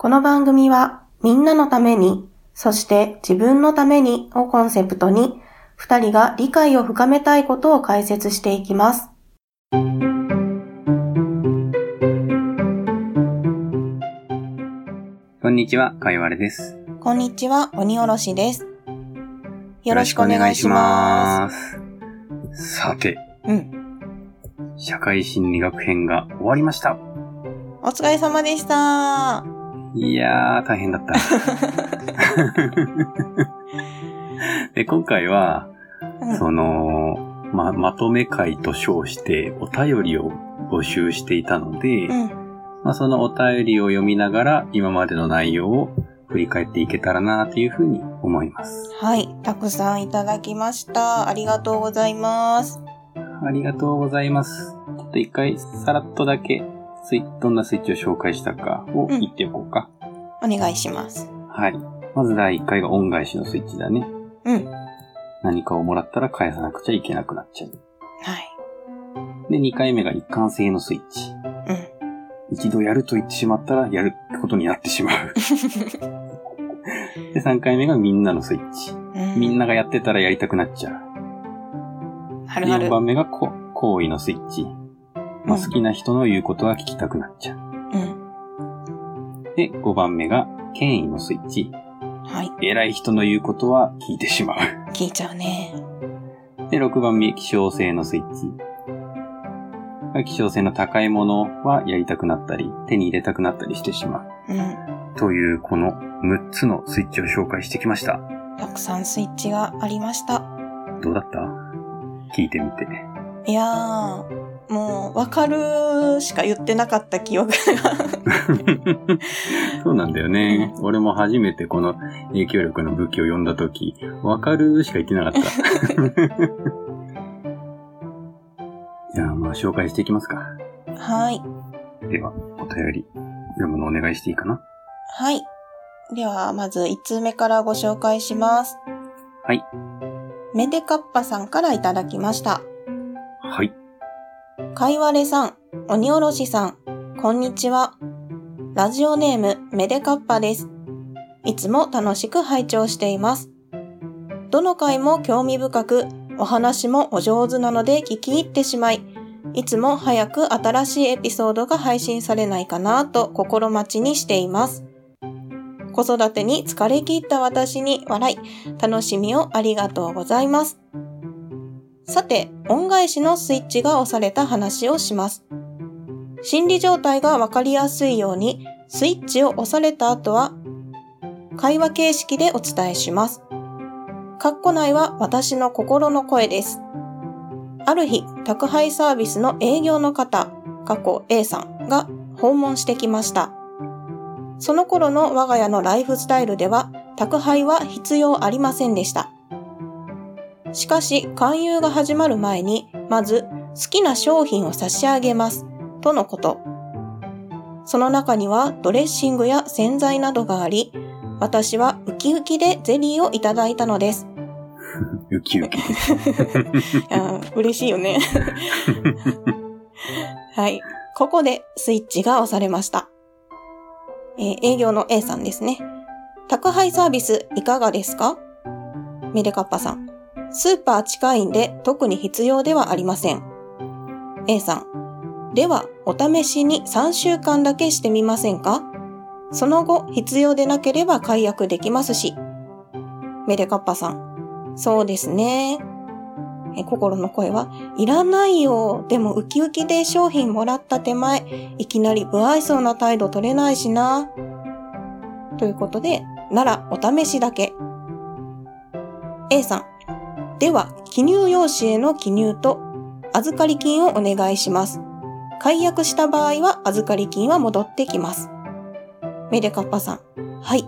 この番組はみんなのために、そして自分のためにをコンセプトに、二人が理解を深めたいことを解説していきます。こんにちは、かいわれです。こんにちは、鬼おろしです。よろしくお願いします。す。さて、うん。社会心理学編が終わりました。お疲れ様でした。いやー、大変だった。で、今回は、うんその、ま、まとめ会と称してお便りを募集していたので、うん。まあ、そのお便りを読みながら今までの内容を振り返っていけたらなというふうに思います。はい。たくさんいただきました。ありがとうございます。ありがとうございます。ちょっと一回さらっとだけスイどんなスイッチを紹介したかをうん言っておこうか。お願いします。はい。まず第1回が恩返しのスイッチだね。うん。何かをもらったら返さなくちゃいけなくなっちゃう。はい。で、2回目が一貫性のスイッチ。うん。一度やると言ってしまったらやることになってしまう。で、3回目がみんなのスイッチ。うんみんながやってたらやりたくなっちゃう。で4はるはる。番目がこ行為のスイッチ。まあ、好きな人の言うことは聞きたくなっちゃう。うん。で、5番目が権威のスイッチ。はい。偉い人の言うことは聞いてしまう。聞いちゃうね。で、6番目、希少性のスイッチ。希少性の高いものはやりたくなったり、手に入れたくなったりしてしまう。うん。という、この6つのスイッチを紹介してきました。たくさんスイッチがありました。どうだった？聞いてみて。いやー、もう、わかるしか言ってなかった記憶が。そうなんだよね。俺も初めてこの影響力の武器を読んだとき、わかるしか言ってなかった。じゃあ、まあ、紹介していきますか。はい。では、お便り、読むのお願いしていいかなはい。では、まず1通目からご紹介します。はい。メデカッパさんからいただきました。はい。かいわれさん、鬼おろしさん、こんにちは。ラジオネーム、メデカッパです。いつも楽しく拝聴しています。どの回も興味深く、お話もお上手なので聞き入ってしまい、いつも早く新しいエピソードが配信されないかなと心待ちにしています。子育てに疲れ切った私に笑い、楽しみをありがとうございます。さて、恩返しのスイッチが押された話をします。心理状態がわかりやすいように、スイッチを押された後は、会話形式でお伝えします。カッコ内は私の心の声です。ある日、宅配サービスの営業の方、過去 A さんが訪問してきました。その頃の我が家のライフスタイルでは、宅配は必要ありませんでした。しかし、勧誘が始まる前に、まず、好きな商品を差し上げます。とのこと。その中には、ドレッシングや洗剤などがあり、私はウキウキでゼリーをいただいたのです。ウキウキ。嬉しいよね。はい。ここでスイッチが押されました。えー営業の A さんですね。宅配サービスいかがですか？メデカッパさん。スーパー近いんで特に必要ではありません。A さん。では、お試しに3週間だけしてみませんか？その後、必要でなければ解約できますし。メデカッパさん。そうですね。え心の声は、いらないよ。でもウキウキで商品もらった手前、いきなり不愛想な態度取れないしな。ということで、ならお試しだけ。A さん。では、記入用紙への記入と、預かり金をお願いします。解約した場合は預かり金は戻ってきます。メデカッパさん。はい。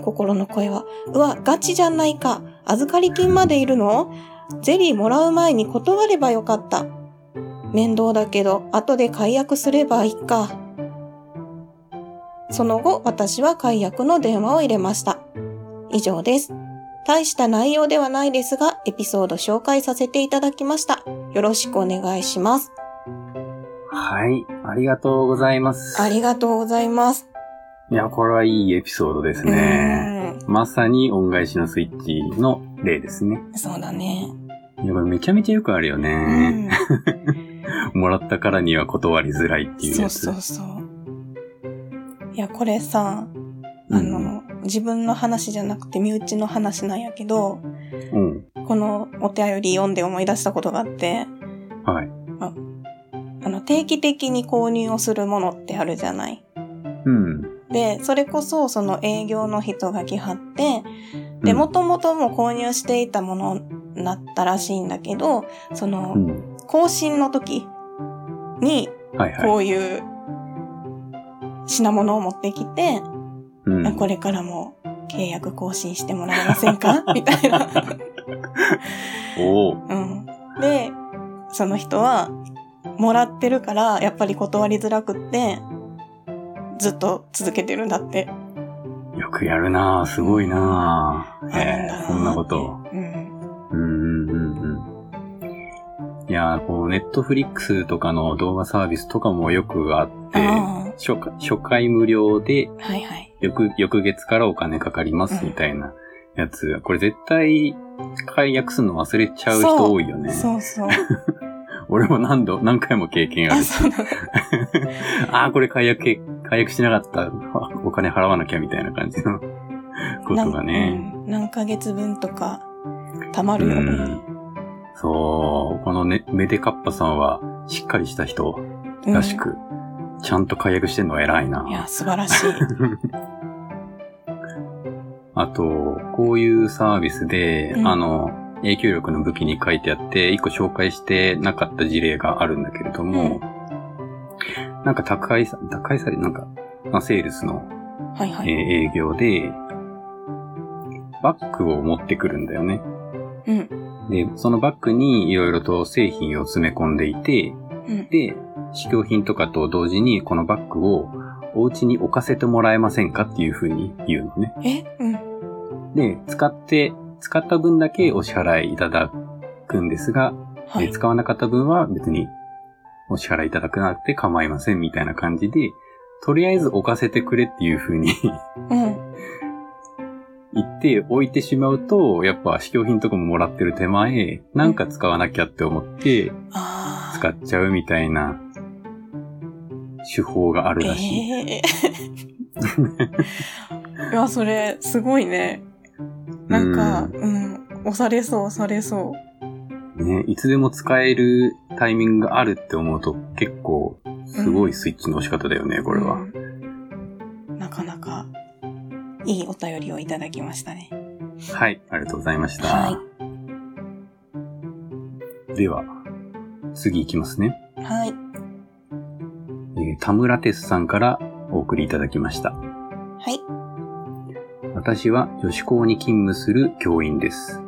心の声は、うわ、ガチじゃないか。預かり金までいるの？ゼリーもらう前に断ればよかった。面倒だけど、後で解約すればいいか。その後、私は解約の電話を入れました。以上です。大した内容ではないですが、エピソード紹介させていただきました。よろしくお願いします。はい。ありがとうございます。ありがとうございます。いや、これはいいエピソードですね。まさに恩返しのスイッチの例ですね。そうだね。いや、これめちゃめちゃよくあるようね。ん。もらったからには断りづらいっていうそうやつ。そうそう。いや、これさ、あうんの、自分の話じゃなくて身内の話なんやけど、うん。このお便り読んで思い出したことがあって、はい。あの、定期的に購入をするものってあるじゃない。うん。で、それこそその営業の人が来はって、で、うんもともとも購入していたものだったらしいんだけど、そのう、ん。更新の時に。こういう品物を持ってきて、うん。これからも契約更新してもらえませんか？みたいな。おお。うん。で、その人は、もらってるから、やっぱり断りづらくって、ずっと続けてるんだって。よくやるなぁ。すごいなぁ。あるんえだなえそんなこと。うん。うんうんうんうん。いやーこう、ネットフリックスとかの動画サービスとかもよくあって、あ初回初回無料で、あ、はいはい。翌、翌月からお金かかりますみたいなやつ。これ絶対、解約するの忘れちゃう人多いよね。そうそう。俺も何度、何回も経験ああ、る。そうなの。ああ、これ解約、解約しなかった。あ お金払わなきゃみたいな感じのことがね。うん何ヶ月分とか、たまるよね。うんそう、このね、メデカッパさんは、しっかりした人うんらしく、ちゃんと解約してんのは偉いな。いや、素晴らしい。あと、こういうサービスで、うんあの、影響力の武器に書いてあって、一個紹介してなかった事例があるんだけれども、なんか高いさ、高いさ、なんか、まあ、セールスの、えーはいはい。営業で、バッグを持ってくるんだよね。うん。で、そのバッグにいろいろと製品を詰め込んでいて、うん。で、試供品とかと同時にこのバッグをお家に置かせてもらえませんかっていうふうに言うのね。え？うん。で、使って、使った分だけお支払いいただくんですが、はい。で使わなかった分は別にお支払いいただくなくて構いませんみたいな感じで、とりあえず置かせてくれっていうふうにうん。言って置いてしまうと、やっぱ試供品とかももらってる手前、なんか使わなきゃって思って。使っちゃうみたいな手法があるらしい。ええ いや、それ、すごいね。なんか、うん、押されそう、押されそう。ね、いつでも使えるタイミングがあるって思うと結構すごいスイッチの押し方だよね、これは。うんなかなか、いいお便りをいただきましたね。はい、ありがとうございました。はでは、次行きますね。はい。えー田村哲さんからお送りいただきました。はい。私は女子校に勤務する教員です。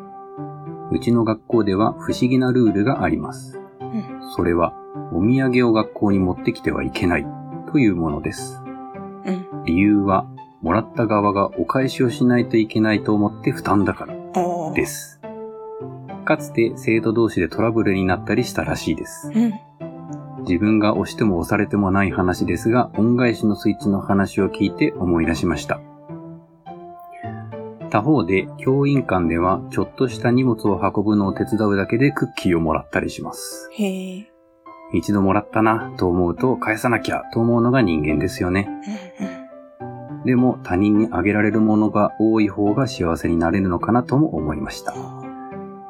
うちの学校では不思議なルールがあります。うん。それは、お土産を学校に持ってきてはいけないというものです。うん。理由は、もらった側がお返しをしないといけないと思って負担だからです。かつて生徒同士でトラブルになったりしたらしいです。うん。自分が押しても押されてもない話ですが、恩返しのスイッチの話を聞いて思い出しました。他方で、教員間では、ちょっとした荷物を運ぶのを手伝うだけでクッキーをもらったりします。へえ。一度もらったなと思うと返さなきゃと思うのが人間ですよね。でも他人にあげられるものが多い方が幸せになれるのかなとも思いました。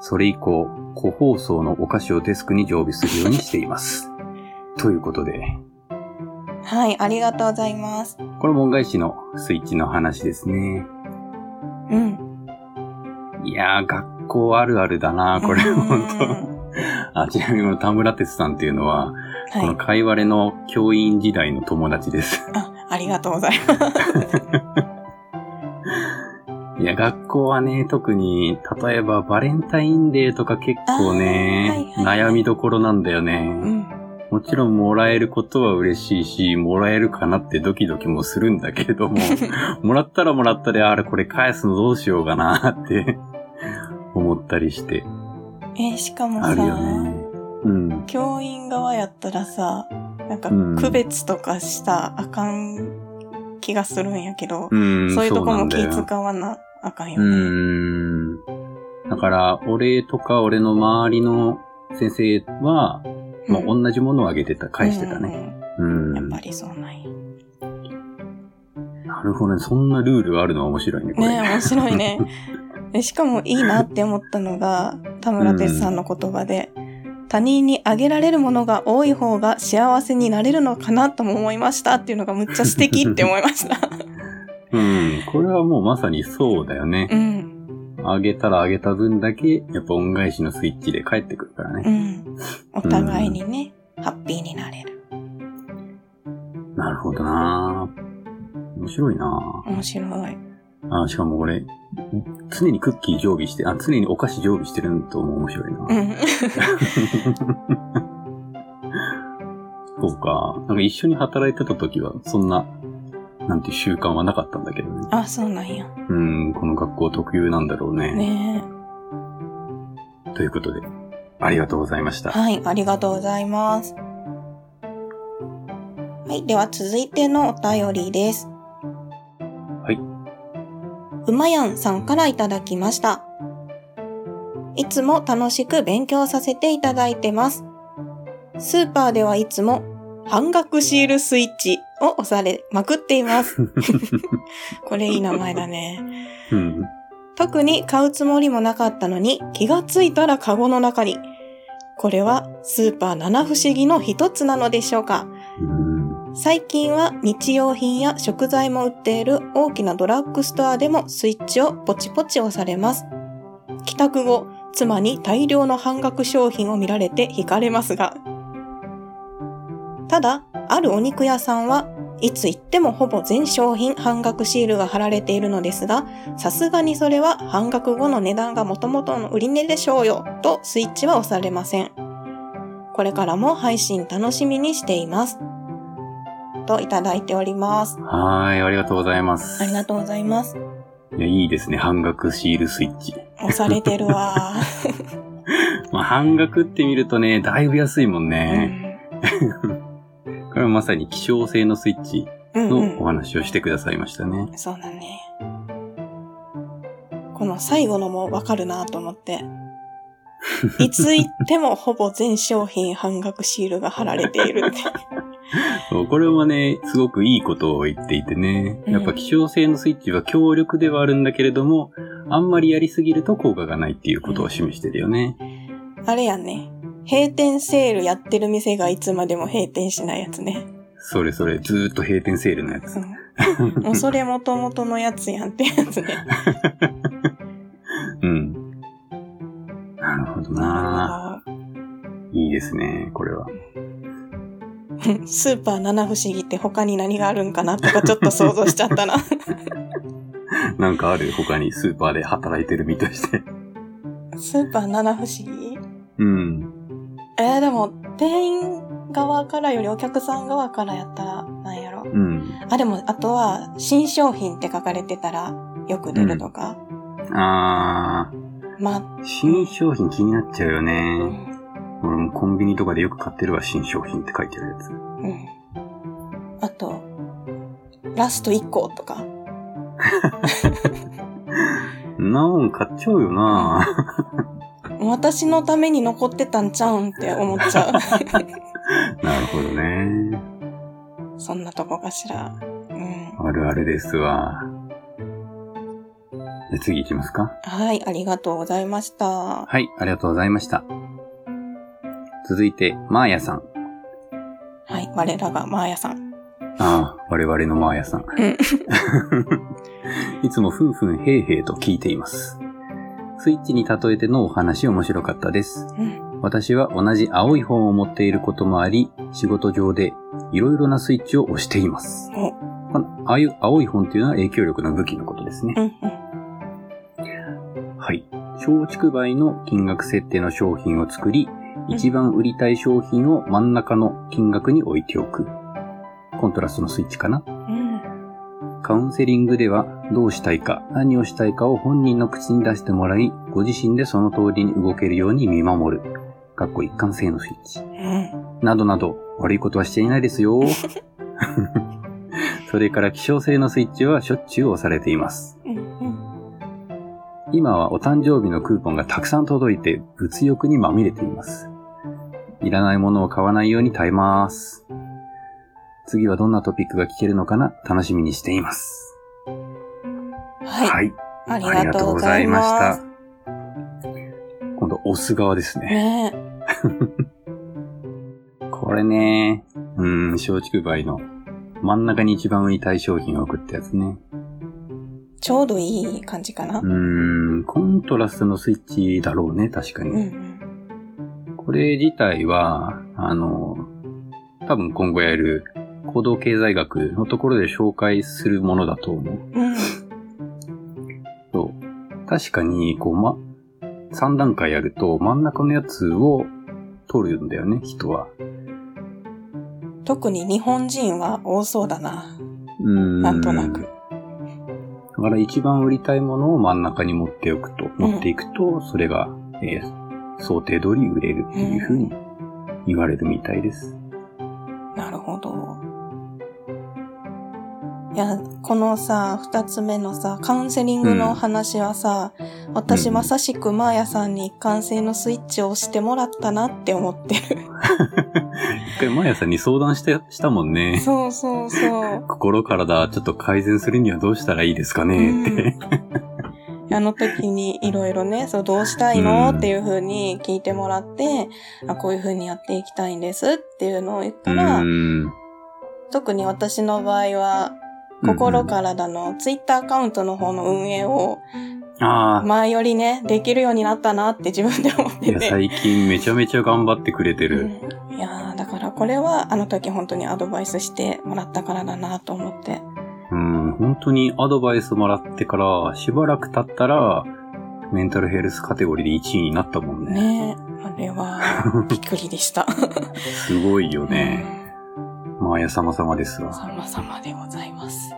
それ以降、個包装のお菓子をデスクに常備するようにしています。ということで、はい、ありがとうございます。これも恩返しのスイッチの話ですね。うん。いやー、学校あるあるだなこれ、うん本当あ、ちなみにこの田村哲さんっていうのは、こはい。の会話れの教員時代の友達です。あ、ありがとうございます。いや、学校はね、特に、例えばバレンタインデーとか結構ね、はいはいはい悩みどころなんだよね。うん。もちろんもらえることは嬉しいし、もらえるかなってドキドキもするんだけれども、もらったらもらったで、あれこれ返すのどうしようかなって 思ったりして、えーしかもさ、ね。うん。教員側やったらさ、なんかうん区別とかしたらあかん気がするんやけど、うん、そういうとこも気使わなあかんようね。ん。だから、俺とか俺の周りの先生は、もう同じものをあげてた、返してたね。うん。うん。やっぱりそうなんや。なるほどね。そんなルールがあるのは面白いね、これ。ね面白いね。でしかもいいなって思ったのが、田村哲さんの言葉で、他人にあげられるものが多い方が幸せになれるのかなとも思いましたっていうのがむっちゃ素敵って思いました。うん。これはもうまさにそうだよねう。ん。あげたらあげた分だけ、やっぱ恩返しのスイッチで返ってくるからうね。ん。お互いにね、ハッピーになれる。なるほどな面白いな面白い。あ、しかも俺、常にクッキー常備して、あ、常にお菓子常備してるのとも面白いな。うん。そうか。なんか一緒に働いてた時は、そんな、なんて習慣はなかったんだけどね。あ、そうなんや。うん、この学校特有なんだろうね。ねということで、ありがとうございました。はい、ありがとうございます。はい、では続いてのお便りです。はい。うまやんさんからいただきました。いつも楽しく勉強させていただいてます。スーパーではいつも半額シールスイッチを押されまくっています。これいい名前だね。うん。特に買うつもりもなかったのに気がついたらカゴの中に。これはスーパー七不思議の一つなのでしょうかうん。最近は日用品や食材も売っている大きなドラッグストアでもスイッチをポチポチ押されます。帰宅後、妻に大量の半額商品を見られて惹かれますが。ただ、あるお肉屋さんはいつ行ってもほぼ全商品半額シールが貼られているのですが、さすがにそれは半額後の値段が元々の売り値でしょうよ、とスイッチは押されません。これからも配信楽しみにしています。といただいております。はーい、ありがとうございます。ありがとうございます。いや、いいですね。半額シールスイッチ。押されてるわ。まあ、半額って見るとね、だいぶ安いもんうね。ん、これはまさに希少性のスイッチうん、のおうん。話をしてくださいましたね。そうだね。この最後のもわかるなと思って。いつ行ってもほぼ全商品半額シールが貼られているって。これはね、すごくいいことを言っていてね。うんやっぱ希少性のスイッチは強力ではあるんだけれども、あんまりやりすぎると効果がないっていうことを示してるよね。あれやね。閉店セールやってる店がいつまでも閉店しないやつね。それそれ、ずーっと閉店セールのやつ。うん。もうそれ元々のやつやんってやつね。うん。なるほどななるいいですね、これは。スーパー七不思議って他に何があるんかなとかちょっと想像しちゃったな。なんかある？他にスーパーで働いてる身として。スーパー七不思議？うん。えー、でも、店員側からよりお客さん側からやったら、なんやろ？うん。あ、でも、あとは、新商品って書かれてたら、よく出るとか？あまあ、ー、新商品気になっちゃうようね。ん。俺もコンビニとかでよく買ってるわ、新商品って書いてあるやつ。うん。あと、ラスト1個とか？ん なもん買っちゃうよな私のために残ってたんちゃうんって思っちゃう。なるほどね。そんなとこかしら。うん。あるあるですわ。じゃあ次行きますかはい、ありがとうございました。はい、ありがとうございました。続いて、マーヤさん。はい、我らがマーヤさん。ああ、我々のマーヤさん。ん いつもふんふんへいへいと聞いています。スイッチに例えてのお話面白かったです。うん。私は同じ青い本を持っていることもあり、仕事上でいろいろなスイッチを押しています。お、このああいう青い本というのは影響力の武器のことですね。はい。松竹梅の金額設定の商品を作り、一番売りたい商品を真ん中の金額に置いておく。コントラストのスイッチかなうん。カウンセリングではどうしたいか、何をしたいかを本人の口に出してもらい、ご自身でその通りに動けるように見守る。かっこ一貫性のスイッチ。うん。などなど、悪いことはしていないですよ。それから希少性のスイッチはしょっちゅう押されています。今はお誕生日のクーポンがたくさん届いて物欲にまみれています。いらないものを買わないように耐えます。次はどんなトピックが聞けるのかな楽しみにしています。はい。い。ありがとうございます。今度、押す側ですね。ね これね、うん、松竹梅の真ん中に一番売りたい商品を送ったやつね。ちょうどいい感じかなう。ーん、コントラストのスイッチだろうね、確かうんうに。ん。これ自体は、あの、多分今後やる行動経済学のところで紹介するものだと思う。うん。確かに、こう、ま、3段階やると真ん中のやつを取るんだよね、人は。特に日本人は多そうだな。うーん。なんとなく。だから一番売りたいものを真ん中に持っておくと、持っていくと、それが、えー想定通り売れるっていうふうに言われるみたいです。なるほど。いや、このさ、二つ目のさ、カウンセリングの話はさ、私うんまさしくマーヤさんに一貫性のスイッチを押してもらったなって思ってる。一回、マヤさんに相談して、したもんね。そうそうそう。心体ちょっと改善するにはどうしたらいいですかねって。あの時にいろいろね、そう、どうしたいのうんっていう風に聞いてもらって、あ、こういう風にやっていきたいんですっていうのを言ったうら、ん。特に私の場合は、心体のツイッターアカウントの方の運営をああ。前よりね、できるようになったなって自分で思っいや、てて。最近めちゃめちゃ頑張ってくれてる。うんいやーだからこれはあの時本当にアドバイスしてもらったからだなと思って。うん、本当にアドバイスもらってから、しばらく経ったら、メンタルヘルスカテゴリーで1位になったもんね。ねえ、あれはびっくりでした。すごいよね。まあや様々ですわ。様々でございます。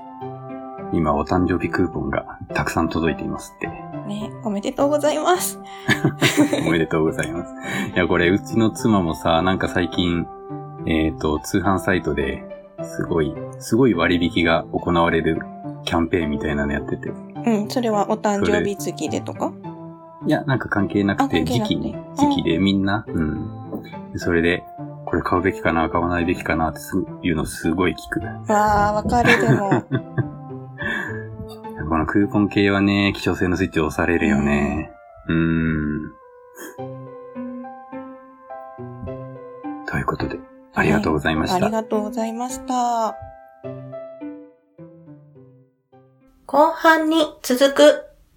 今お誕生日クーポンがたくさん届いていますって。ねおめでとうございます。おめでとうございます。いや、これ、うちの妻もさ、なんか最近、えっ、と、通販サイトで、すごい、すごい割引が行われるキャンペーンみたいなのやってて。うん、それはお誕生日月でとか？いや、なんか関係なくて、時期に、うん時期でみんな、うん。それで、これ買うべきかな、買わないべきかなってすいうのすごい聞く。わあ、わかるでも。このクーポン系はね、希少性のスイッチ押されるよね。うーん。ということで、ありがとうございました。ありがとうございました。後半に続く。